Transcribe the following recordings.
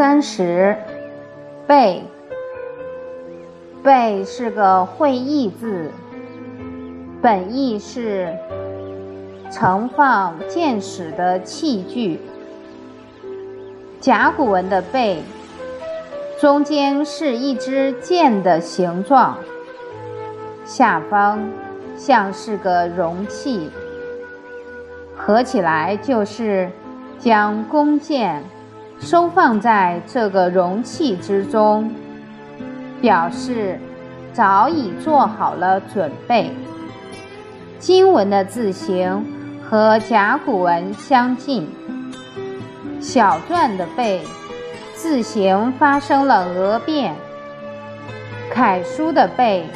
三十，备。备是个会意字，本意是盛放箭矢的器具。甲骨文的备，中间是一支箭的形状，下方像是个容器，合起来就是将弓箭。收放在这个容器之中，表示早已做好了准备。经文的字形和甲骨文相近，小篆的“贝”字形发生了讹变。楷书的“贝”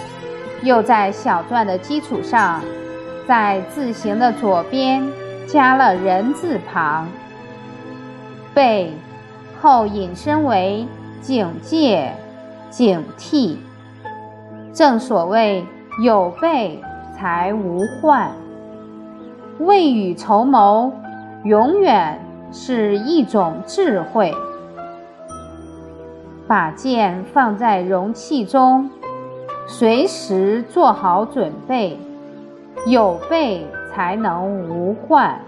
又在小篆的基础上，在字形的左边加了人字旁，“贝”。后引申为警戒、警惕。正所谓有备才无患，未雨绸缪，永远是一种智慧。把剑放在容器中，随时做好准备，有备才能无患。